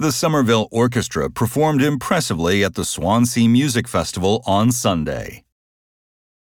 The Somerville Orchestra performed impressively at the Swansea Music Festival on Sunday.